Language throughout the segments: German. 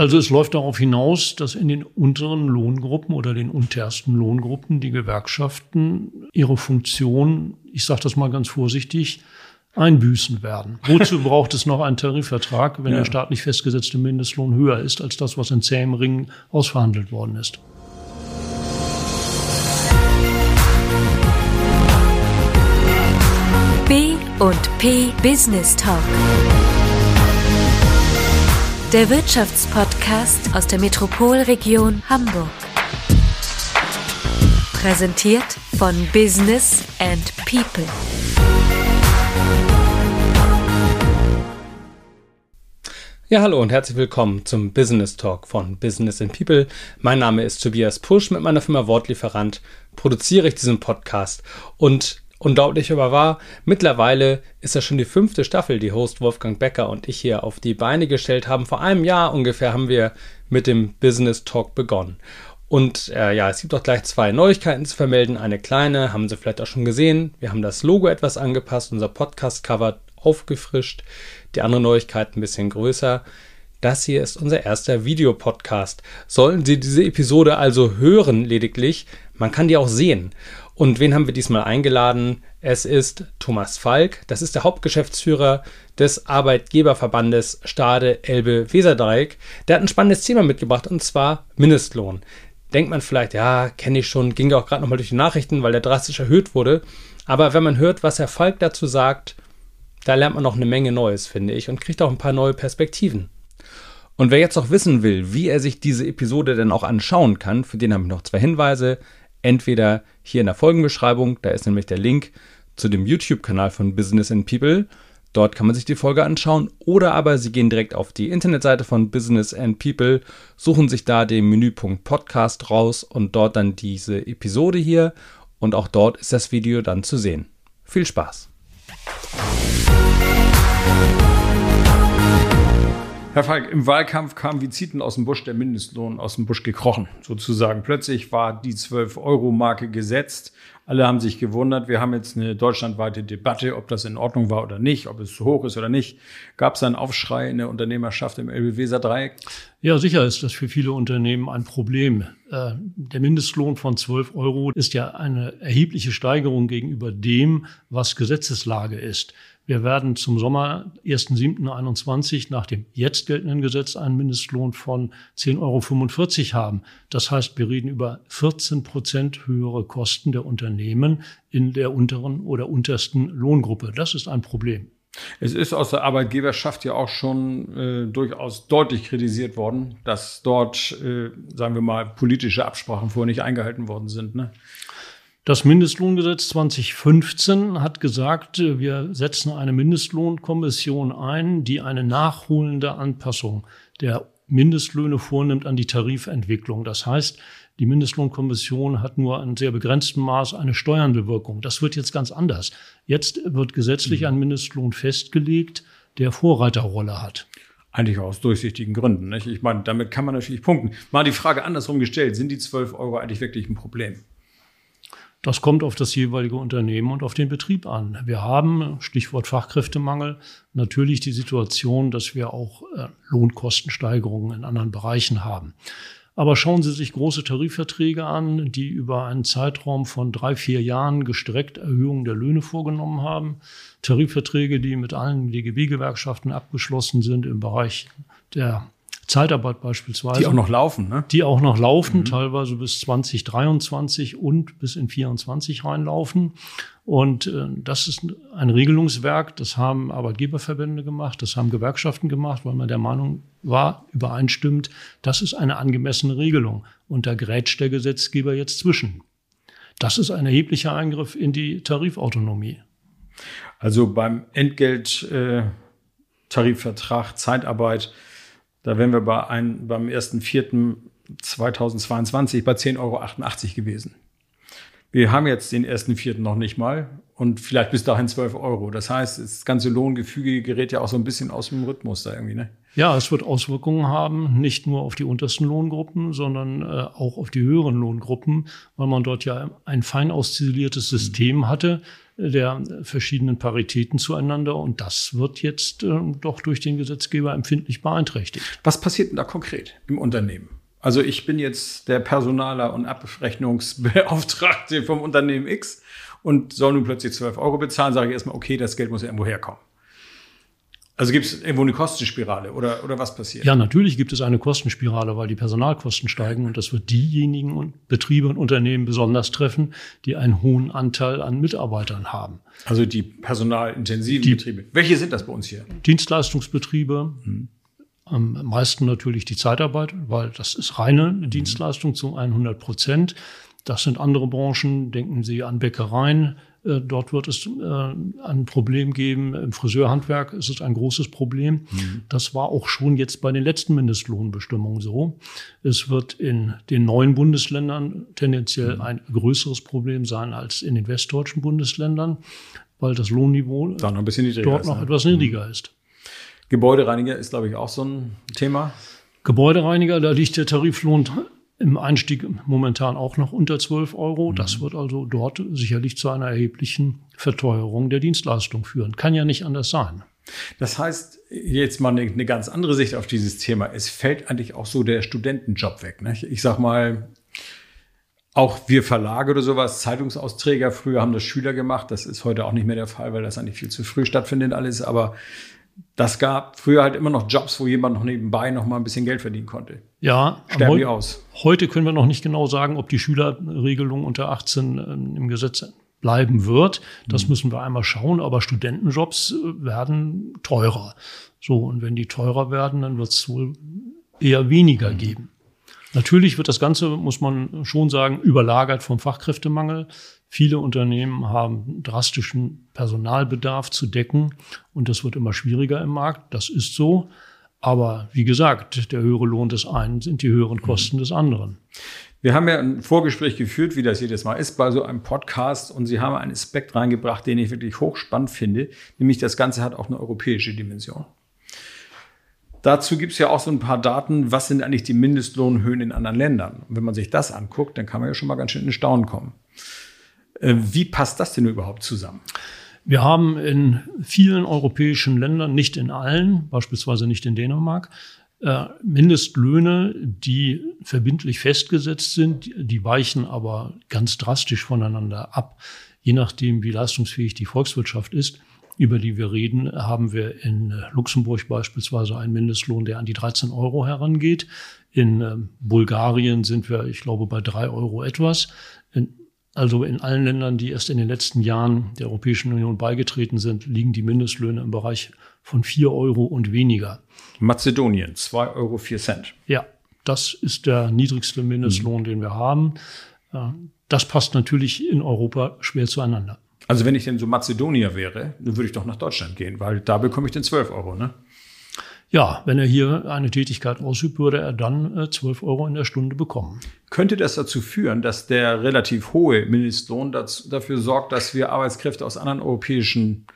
Also es läuft darauf hinaus, dass in den unteren Lohngruppen oder den untersten Lohngruppen die Gewerkschaften ihre Funktion, ich sage das mal ganz vorsichtig, einbüßen werden. Wozu braucht es noch einen Tarifvertrag, wenn ja. der staatlich festgesetzte Mindestlohn höher ist als das, was in zähem Ringen ausverhandelt worden ist? B und P Business Talk. Der Wirtschaftspodcast aus der Metropolregion Hamburg. Präsentiert von Business and People. Ja, hallo und herzlich willkommen zum Business Talk von Business and People. Mein Name ist Tobias Pusch. Mit meiner Firma Wortlieferant produziere ich diesen Podcast und Unglaublich aber wahr, mittlerweile ist das schon die fünfte Staffel, die Host Wolfgang Becker und ich hier auf die Beine gestellt haben. Vor einem Jahr ungefähr haben wir mit dem Business Talk begonnen. Und äh, ja, es gibt auch gleich zwei Neuigkeiten zu vermelden. Eine kleine, haben Sie vielleicht auch schon gesehen. Wir haben das Logo etwas angepasst, unser Podcast-Cover aufgefrischt. Die andere Neuigkeit ein bisschen größer. Das hier ist unser erster Videopodcast. Sollten Sie diese Episode also hören lediglich, man kann die auch sehen. Und wen haben wir diesmal eingeladen? Es ist Thomas Falk. Das ist der Hauptgeschäftsführer des Arbeitgeberverbandes Stade Elbe Weserdreieck. Der hat ein spannendes Thema mitgebracht und zwar Mindestlohn. Denkt man vielleicht, ja, kenne ich schon, ging ja auch gerade nochmal durch die Nachrichten, weil der drastisch erhöht wurde. Aber wenn man hört, was Herr Falk dazu sagt, da lernt man noch eine Menge Neues, finde ich, und kriegt auch ein paar neue Perspektiven. Und wer jetzt noch wissen will, wie er sich diese Episode denn auch anschauen kann, für den habe ich noch zwei Hinweise entweder hier in der Folgenbeschreibung, da ist nämlich der Link zu dem YouTube-Kanal von Business and People. Dort kann man sich die Folge anschauen. Oder aber Sie gehen direkt auf die Internetseite von Business and People, suchen sich da den Menüpunkt Podcast raus und dort dann diese Episode hier. Und auch dort ist das Video dann zu sehen. Viel Spaß! Herr Falk, im Wahlkampf kam wie Zieten aus dem Busch der Mindestlohn aus dem Busch gekrochen, sozusagen. Plötzlich war die 12-Euro-Marke gesetzt. Alle haben sich gewundert. Wir haben jetzt eine deutschlandweite Debatte, ob das in Ordnung war oder nicht, ob es zu hoch ist oder nicht. Gab es einen Aufschrei in der Unternehmerschaft im Elbe-Weser-Dreieck? Ja, sicher ist das für viele Unternehmen ein Problem. Äh, der Mindestlohn von 12 Euro ist ja eine erhebliche Steigerung gegenüber dem, was Gesetzeslage ist. Wir werden zum Sommer 1.7.21 nach dem jetzt geltenden Gesetz einen Mindestlohn von 10,45 Euro haben. Das heißt, wir reden über 14 Prozent höhere Kosten der Unternehmen in der unteren oder untersten Lohngruppe. Das ist ein Problem. Es ist aus der Arbeitgeberschaft ja auch schon äh, durchaus deutlich kritisiert worden, dass dort, äh, sagen wir mal, politische Absprachen vorher nicht eingehalten worden sind. Ne? Das Mindestlohngesetz 2015 hat gesagt, wir setzen eine Mindestlohnkommission ein, die eine nachholende Anpassung der Mindestlöhne vornimmt an die Tarifentwicklung. Das heißt, die Mindestlohnkommission hat nur in sehr begrenztem Maß eine steuernde Wirkung. Das wird jetzt ganz anders. Jetzt wird gesetzlich ein Mindestlohn festgelegt, der Vorreiterrolle hat. Eigentlich aus durchsichtigen Gründen. Nicht? Ich meine, damit kann man natürlich punkten. Mal die Frage andersrum gestellt, sind die 12 Euro eigentlich wirklich ein Problem? Das kommt auf das jeweilige Unternehmen und auf den Betrieb an. Wir haben, Stichwort Fachkräftemangel, natürlich die Situation, dass wir auch äh, Lohnkostensteigerungen in anderen Bereichen haben. Aber schauen Sie sich große Tarifverträge an, die über einen Zeitraum von drei, vier Jahren gestreckt Erhöhungen der Löhne vorgenommen haben. Tarifverträge, die mit allen DGB-Gewerkschaften abgeschlossen sind im Bereich der Zeitarbeit beispielsweise. Die auch noch laufen, ne? Die auch noch laufen, mhm. teilweise bis 2023 und bis in 24 reinlaufen. Und äh, das ist ein Regelungswerk, das haben Arbeitgeberverbände gemacht, das haben Gewerkschaften gemacht, weil man der Meinung war, übereinstimmt, das ist eine angemessene Regelung. Und da grätscht der Gesetzgeber jetzt zwischen. Das ist ein erheblicher Eingriff in die Tarifautonomie. Also beim Entgelttarifvertrag, äh, Zeitarbeit, da wären wir bei ein, beim 1.4.2022 bei 10,88 Euro gewesen. Wir haben jetzt den 1.4. noch nicht mal und vielleicht bis dahin 12 Euro. Das heißt, das ganze Lohngefüge gerät ja auch so ein bisschen aus dem Rhythmus da irgendwie, ne? Ja, es wird Auswirkungen haben, nicht nur auf die untersten Lohngruppen, sondern äh, auch auf die höheren Lohngruppen, weil man dort ja ein fein ausziselliertes System hatte, der verschiedenen Paritäten zueinander. Und das wird jetzt äh, doch durch den Gesetzgeber empfindlich beeinträchtigt. Was passiert denn da konkret im Unternehmen? Also ich bin jetzt der Personaler und Abrechnungsbeauftragte vom Unternehmen X und soll nun plötzlich 12 Euro bezahlen, sage ich erstmal, okay, das Geld muss ja irgendwo herkommen. Also gibt es irgendwo eine Kostenspirale oder, oder was passiert? Ja, natürlich gibt es eine Kostenspirale, weil die Personalkosten steigen und das wird diejenigen und Betriebe und Unternehmen besonders treffen, die einen hohen Anteil an Mitarbeitern haben. Also die personalintensiven die Betriebe. Welche sind das bei uns hier? Dienstleistungsbetriebe. Hm. Am meisten natürlich die Zeitarbeit, weil das ist reine Dienstleistung zu 100 Prozent. Das sind andere Branchen. Denken Sie an Bäckereien, dort wird es äh, ein Problem geben. Im Friseurhandwerk ist es ein großes Problem. Mhm. Das war auch schon jetzt bei den letzten Mindestlohnbestimmungen so. Es wird in den neuen Bundesländern tendenziell mhm. ein größeres Problem sein als in den westdeutschen Bundesländern, weil das Lohnniveau noch dort noch ne? etwas niedriger mhm. ist. Gebäudereiniger ist, glaube ich, auch so ein Thema. Gebäudereiniger, da liegt der Tariflohn im Einstieg momentan auch noch unter 12 Euro. Mhm. Das wird also dort sicherlich zu einer erheblichen Verteuerung der Dienstleistung führen. Kann ja nicht anders sein. Das heißt, jetzt mal eine, eine ganz andere Sicht auf dieses Thema. Es fällt eigentlich auch so der Studentenjob weg. Ne? Ich sag mal, auch wir Verlage oder sowas, Zeitungsausträger, früher haben das Schüler gemacht. Das ist heute auch nicht mehr der Fall, weil das eigentlich viel zu früh stattfindet alles. Aber das gab früher halt immer noch Jobs, wo jemand noch nebenbei noch mal ein bisschen Geld verdienen konnte. Ja, sterben die aus. Heute können wir noch nicht genau sagen, ob die Schülerregelung unter 18 äh, im Gesetz bleiben wird. Das mhm. müssen wir einmal schauen. Aber Studentenjobs äh, werden teurer. So, und wenn die teurer werden, dann wird es wohl eher weniger mhm. geben. Natürlich wird das Ganze, muss man schon sagen, überlagert vom Fachkräftemangel. Viele Unternehmen haben drastischen Personalbedarf zu decken und das wird immer schwieriger im Markt. Das ist so. Aber wie gesagt, der höhere Lohn des einen sind die höheren Kosten des anderen. Wir haben ja ein Vorgespräch geführt, wie das jedes Mal ist, bei so einem Podcast. Und Sie haben einen Aspekt reingebracht, den ich wirklich hochspannend finde. Nämlich das Ganze hat auch eine europäische Dimension. Dazu gibt es ja auch so ein paar Daten, was sind eigentlich die Mindestlohnhöhen in anderen Ländern. Und wenn man sich das anguckt, dann kann man ja schon mal ganz schön in Staunen kommen. Äh, wie passt das denn überhaupt zusammen? Wir haben in vielen europäischen Ländern, nicht in allen, beispielsweise nicht in Dänemark, äh, Mindestlöhne, die verbindlich festgesetzt sind, die weichen aber ganz drastisch voneinander ab, je nachdem, wie leistungsfähig die Volkswirtschaft ist über die wir reden, haben wir in Luxemburg beispielsweise einen Mindestlohn, der an die 13 Euro herangeht. In ähm, Bulgarien sind wir, ich glaube, bei drei Euro etwas. In also in allen Ländern, die erst in den letzten Jahren der Europäischen Union beigetreten sind, liegen die Mindestlöhne im Bereich von 4 Euro und weniger. Mazedonien, 2 Euro 4 Cent. Ja, das ist der niedrigste Mindestlohn, mhm. den wir haben. Das passt natürlich in Europa schwer zueinander. Also wenn ich denn so Mazedonier wäre, dann würde ich doch nach Deutschland gehen, weil da bekomme ich den 12 Euro, ne? Ja, wenn er hier eine Tätigkeit ausübt, würde er dann äh, 12 Euro in der Stunde bekommen. Könnte das dazu führen, dass der relativ hohe Mindestlohn dazu, dafür sorgt, dass wir Arbeitskräfte aus anderen europäischen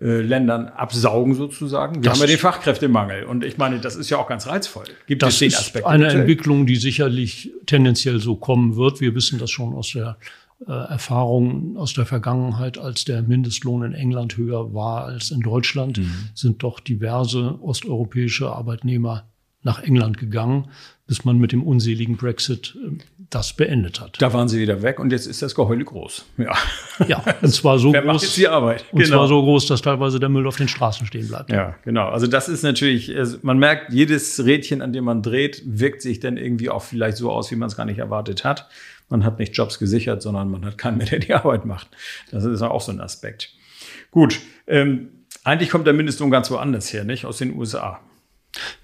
äh, Ländern absaugen sozusagen? Wir das haben ja den Fachkräftemangel und ich meine, das ist ja auch ganz reizvoll. Gibt das es den Aspekt? Eine Entwicklung, die sicherlich tendenziell so kommen wird. Wir wissen das schon aus der äh, Erfahrungen aus der Vergangenheit, als der Mindestlohn in England höher war als in Deutschland, mhm. sind doch diverse osteuropäische Arbeitnehmer nach England gegangen, bis man mit dem unseligen Brexit äh, das beendet hat. Da waren sie wieder weg und jetzt ist das Geheule groß. Ja, ja und zwar so Wer groß. Macht jetzt die Arbeit? Und genau. zwar so groß, dass teilweise der Müll auf den Straßen stehen bleibt. Ja, genau. Also das ist natürlich, man merkt, jedes Rädchen, an dem man dreht, wirkt sich dann irgendwie auch vielleicht so aus, wie man es gar nicht erwartet hat. Man hat nicht Jobs gesichert, sondern man hat keinen mehr, der die Arbeit macht. Das ist auch so ein Aspekt. Gut, ähm, eigentlich kommt der Mindestlohn ganz woanders her, nicht? Aus den USA.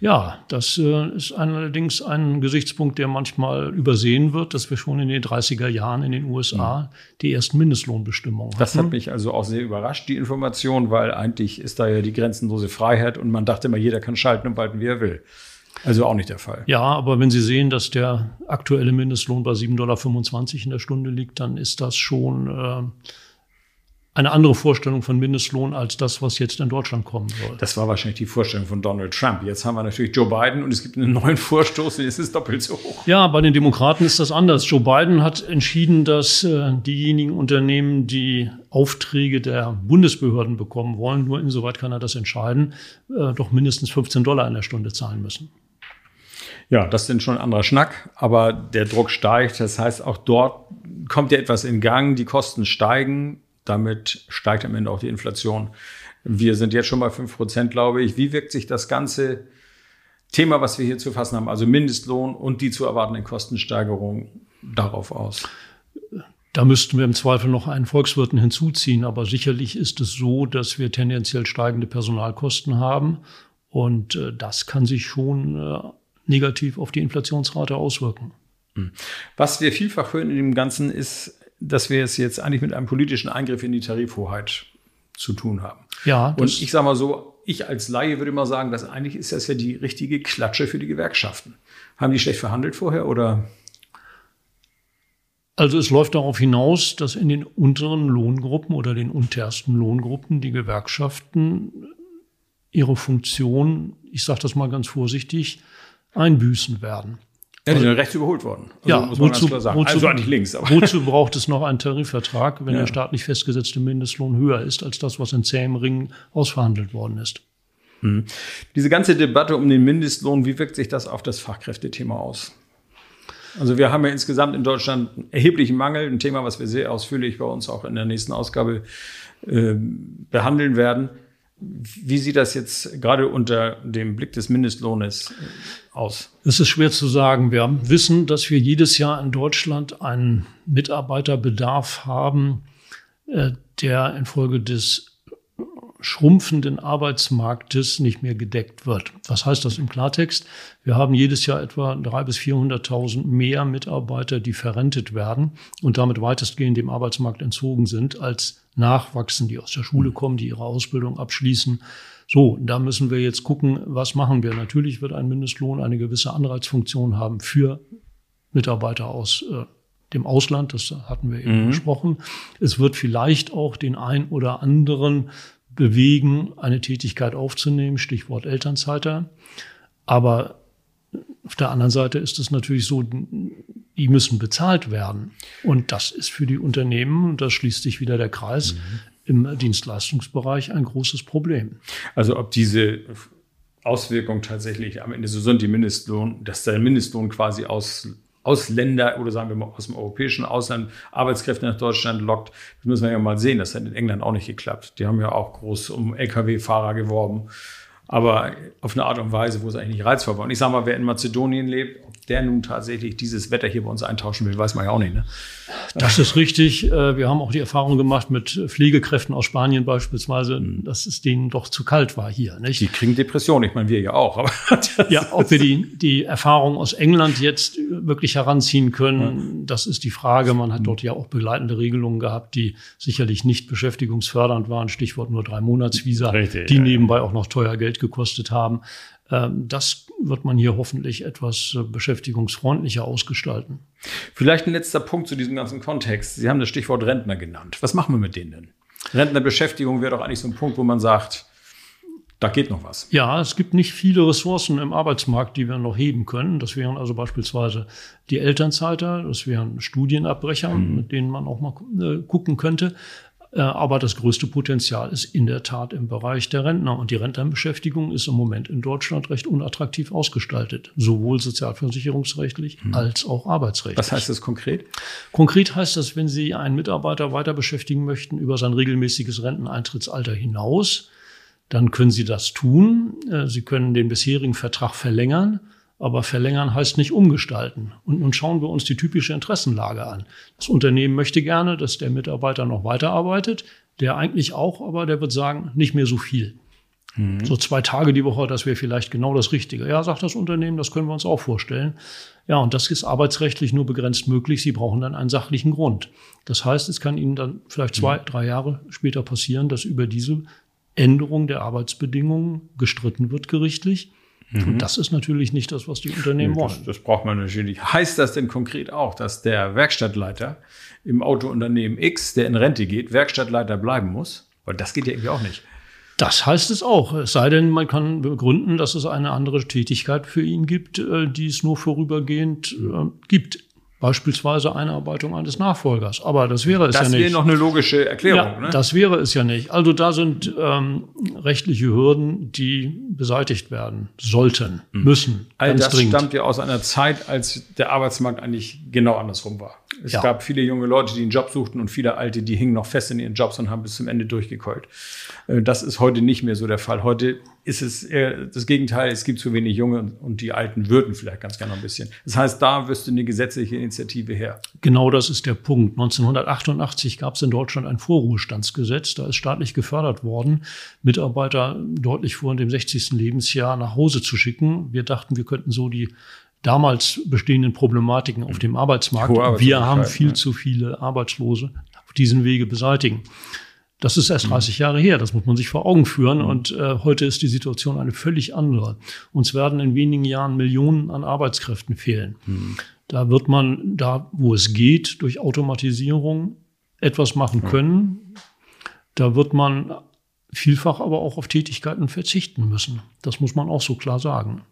Ja, das äh, ist allerdings ein Gesichtspunkt, der manchmal übersehen wird, dass wir schon in den 30er Jahren in den USA mhm. die ersten Mindestlohnbestimmungen hatten. Das hat mich also auch sehr überrascht, die Information, weil eigentlich ist da ja die grenzenlose Freiheit und man dachte immer, jeder kann schalten und walten, wie er will. Also auch nicht der Fall. Ja, aber wenn Sie sehen, dass der aktuelle Mindestlohn bei 7,25 Dollar in der Stunde liegt, dann ist das schon äh, eine andere Vorstellung von Mindestlohn als das, was jetzt in Deutschland kommen soll. Das war wahrscheinlich die Vorstellung von Donald Trump. Jetzt haben wir natürlich Joe Biden und es gibt einen neuen Vorstoß und jetzt ist es doppelt so hoch. Ja, bei den Demokraten ist das anders. Joe Biden hat entschieden, dass äh, diejenigen Unternehmen, die Aufträge der Bundesbehörden bekommen wollen, nur insoweit kann er das entscheiden, äh, doch mindestens 15 Dollar in der Stunde zahlen müssen. Ja, das sind schon ein anderer Schnack, aber der Druck steigt. Das heißt, auch dort kommt ja etwas in Gang, die Kosten steigen, damit steigt am Ende auch die Inflation. Wir sind jetzt schon bei fünf Prozent, glaube ich. Wie wirkt sich das ganze Thema, was wir hier zu fassen haben, also Mindestlohn und die zu erwartenden Kostensteigerungen darauf aus? Da müssten wir im Zweifel noch einen Volkswirten hinzuziehen, aber sicherlich ist es so, dass wir tendenziell steigende Personalkosten haben und äh, das kann sich schon äh, negativ auf die Inflationsrate auswirken. Hm. Was wir vielfach hören in dem Ganzen ist, dass wir es jetzt eigentlich mit einem politischen Eingriff in die Tarifhoheit zu tun haben. Ja. Und ich sage mal so, ich als Laie würde mal sagen, dass eigentlich ist das ja die richtige Klatsche für die Gewerkschaften. Haben die schlecht verhandelt vorher oder? Also es läuft darauf hinaus, dass in den unteren Lohngruppen oder den untersten Lohngruppen die Gewerkschaften ihre Funktion, ich sage das mal ganz vorsichtig, einbüßen werden. Ja, die sind rechts überholt worden. Also, ja, muss man wozu, ganz klar sagen. Wozu, also nicht links. Aber. Wozu braucht es noch einen Tarifvertrag, wenn ja. der staatlich festgesetzte Mindestlohn höher ist als das, was in zähem Ringen ausverhandelt worden ist? Hm. Diese ganze Debatte um den Mindestlohn, wie wirkt sich das auf das Fachkräftethema aus? Also wir haben ja insgesamt in Deutschland einen erheblichen Mangel, ein Thema, was wir sehr ausführlich bei uns auch in der nächsten Ausgabe äh, behandeln werden. Wie sieht das jetzt gerade unter dem Blick des Mindestlohnes aus? Es ist schwer zu sagen. Wir wissen, dass wir jedes Jahr in Deutschland einen Mitarbeiterbedarf haben, äh, der infolge des schrumpfenden Arbeitsmarktes nicht mehr gedeckt wird. Was heißt das im Klartext? Wir haben jedes Jahr etwa 300.000 bis 400.000 mehr Mitarbeiter, die verrentet werden und damit weitestgehend dem Arbeitsmarkt entzogen sind, als nachwachsen, die aus der Schule kommen, die ihre Ausbildung abschließen. So, da müssen wir jetzt gucken, was machen wir. Natürlich wird ein Mindestlohn eine gewisse Anreizfunktion haben für Mitarbeiter aus äh, dem Ausland, das hatten wir eben mhm. besprochen. Es wird vielleicht auch den ein oder anderen bewegen, eine Tätigkeit aufzunehmen, Stichwort Elternzeiter. Aber auf der anderen Seite ist es natürlich so, die müssen bezahlt werden. Und das ist für die Unternehmen, und da schließt sich wieder der Kreis, mhm. im Dienstleistungsbereich ein großes Problem. Also ob diese Auswirkungen tatsächlich am Ende so sind, die Mindestlohn, dass der Mindestlohn quasi aus Ausländer oder sagen wir mal aus dem europäischen Ausland Arbeitskräfte nach Deutschland lockt. Das müssen wir ja mal sehen. Das hat in England auch nicht geklappt. Die haben ja auch groß um Lkw-Fahrer geworben aber auf eine Art und Weise, wo es eigentlich nicht reizvoll war. Und ich sage mal, wer in Mazedonien lebt, ob der nun tatsächlich dieses Wetter hier bei uns eintauschen will, weiß man ja auch nicht. Ne? Das ist richtig. Äh, wir haben auch die Erfahrung gemacht mit Pflegekräften aus Spanien beispielsweise, hm. dass es denen doch zu kalt war hier. Nicht? Die kriegen Depressionen. Ich meine, wir ja auch. ja, ob wir die, die Erfahrung aus England jetzt wirklich heranziehen können, das ist die Frage. Man hat dort ja auch begleitende Regelungen gehabt, die sicherlich nicht beschäftigungsfördernd waren. Stichwort nur drei Monatsvisa, Richtig, die nebenbei auch noch teuer Geld gekostet haben. Ähm, das wird man hier hoffentlich etwas äh, beschäftigungsfreundlicher ausgestalten. Vielleicht ein letzter Punkt zu diesem ganzen Kontext. Sie haben das Stichwort Rentner genannt. Was machen wir mit denen denn? Rentnerbeschäftigung wäre doch eigentlich so ein Punkt, wo man sagt, da geht noch was. Ja, es gibt nicht viele Ressourcen im Arbeitsmarkt, die wir noch heben können. Das wären also beispielsweise die Elternzeiter, das wären Studienabbrecher, mhm. mit denen man auch mal äh, gucken könnte. Äh, aber das größte Potenzial ist in der Tat im Bereich der Rentner. Und die Rentnerbeschäftigung ist im Moment in Deutschland recht unattraktiv ausgestaltet. Sowohl sozialversicherungsrechtlich mhm. als auch arbeitsrechtlich. Was heißt das konkret? Konkret heißt das, wenn Sie einen Mitarbeiter weiter beschäftigen möchten über sein regelmäßiges Renteneintrittsalter hinaus, dann können Sie das tun. Äh, Sie können den bisherigen Vertrag verlängern aber verlängern heißt nicht umgestalten. Und nun schauen wir uns die typische Interessenlage an. Das Unternehmen möchte gerne, dass der Mitarbeiter noch weiterarbeitet. Der eigentlich auch, aber der wird sagen, nicht mehr so viel. Mhm. So zwei Tage die Woche, das wäre vielleicht genau das Richtige. Ja, sagt das Unternehmen, das können wir uns auch vorstellen. Ja, und das ist arbeitsrechtlich nur begrenzt möglich. Sie brauchen dann einen sachlichen Grund. Das heißt, es kann Ihnen dann vielleicht zwei, mhm. drei Jahre später passieren, dass über diese Änderung der Arbeitsbedingungen gestritten wird gerichtlich. Mhm. Und das ist natürlich nicht das, was die Unternehmen wollen. Das, das, braucht man natürlich. Heißt das denn konkret auch, dass der Werkstattleiter im Autounternehmen X, der in Rente geht, Werkstattleiter bleiben muss? Weil das geht ja irgendwie auch nicht. Das heißt es auch. Es sei denn, man kann begründen, dass es eine andere Tätigkeit für ihn gibt, äh, die es nur vorübergehend äh, gibt. Beispielsweise Einarbeitung eines Nachfolgers. Aber das wäre es das ja nicht. Das wäre noch eine logische Erklärung. Ja, ne? Das wäre es ja nicht. Also da sind ähm, rechtliche Hürden, die beseitigt werden sollten, Mhm. müssen. All das dringend. stammt ja aus einer Zeit, als der Arbeitsmarkt eigentlich genau andersrum war. Es Ja. gab viele junge Leute, die einen Job suchten und viele alte, die hingen noch fest in ihren Jobs und haben bis zum Ende durchgekeult. Äh, Das ist heute nicht mehr so der Fall. Heute ist es das Gegenteil. Es gibt zu wenig Junge und- die Alten würden vielleicht ganz gerne noch ein bisschen. Das heißt, da wüsste eine gesetzliche Initiative her. Genau das ist der Punkt. 1988 gab es in Deutschland ein Vorruhestandsgesetz. Da ist staatlich gefördert worden, Mitarbeiter deutlich vor dem 60. Lebensjahr nach Hause zu schicken. Wir dachten, wir könnten so die damals bestehenden Problematiken auf dem Arbeitsmarkt. Wir haben viel ja. zu viele Arbeitslose auf diesen Wege beseitigen. Das ist erst 30 Jahre her, das muss man sich vor Augen führen. Und äh, heute ist die Situation eine völlig andere. Uns werden in wenigen Jahren Millionen an Arbeitskräften fehlen. Da wird man da, wo es geht, durch Automatisierung etwas machen können. Da wird man vielfach aber auch auf Tätigkeiten verzichten müssen. Das muss man auch so klar sagen.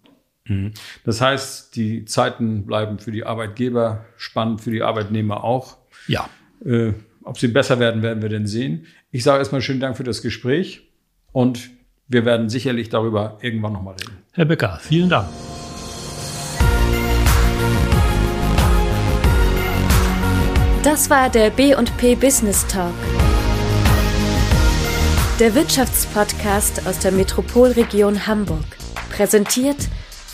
Das heißt, die Zeiten bleiben für die Arbeitgeber spannend, für die Arbeitnehmer auch. Ja, Äh, ob sie besser werden, werden wir denn sehen. Ich sage erstmal schönen Dank für das Gespräch und wir werden sicherlich darüber irgendwann nochmal reden. Herr Becker, vielen Dank. Das war der B&P Business Talk. Der Wirtschaftspodcast aus der Metropolregion Hamburg. Präsentiert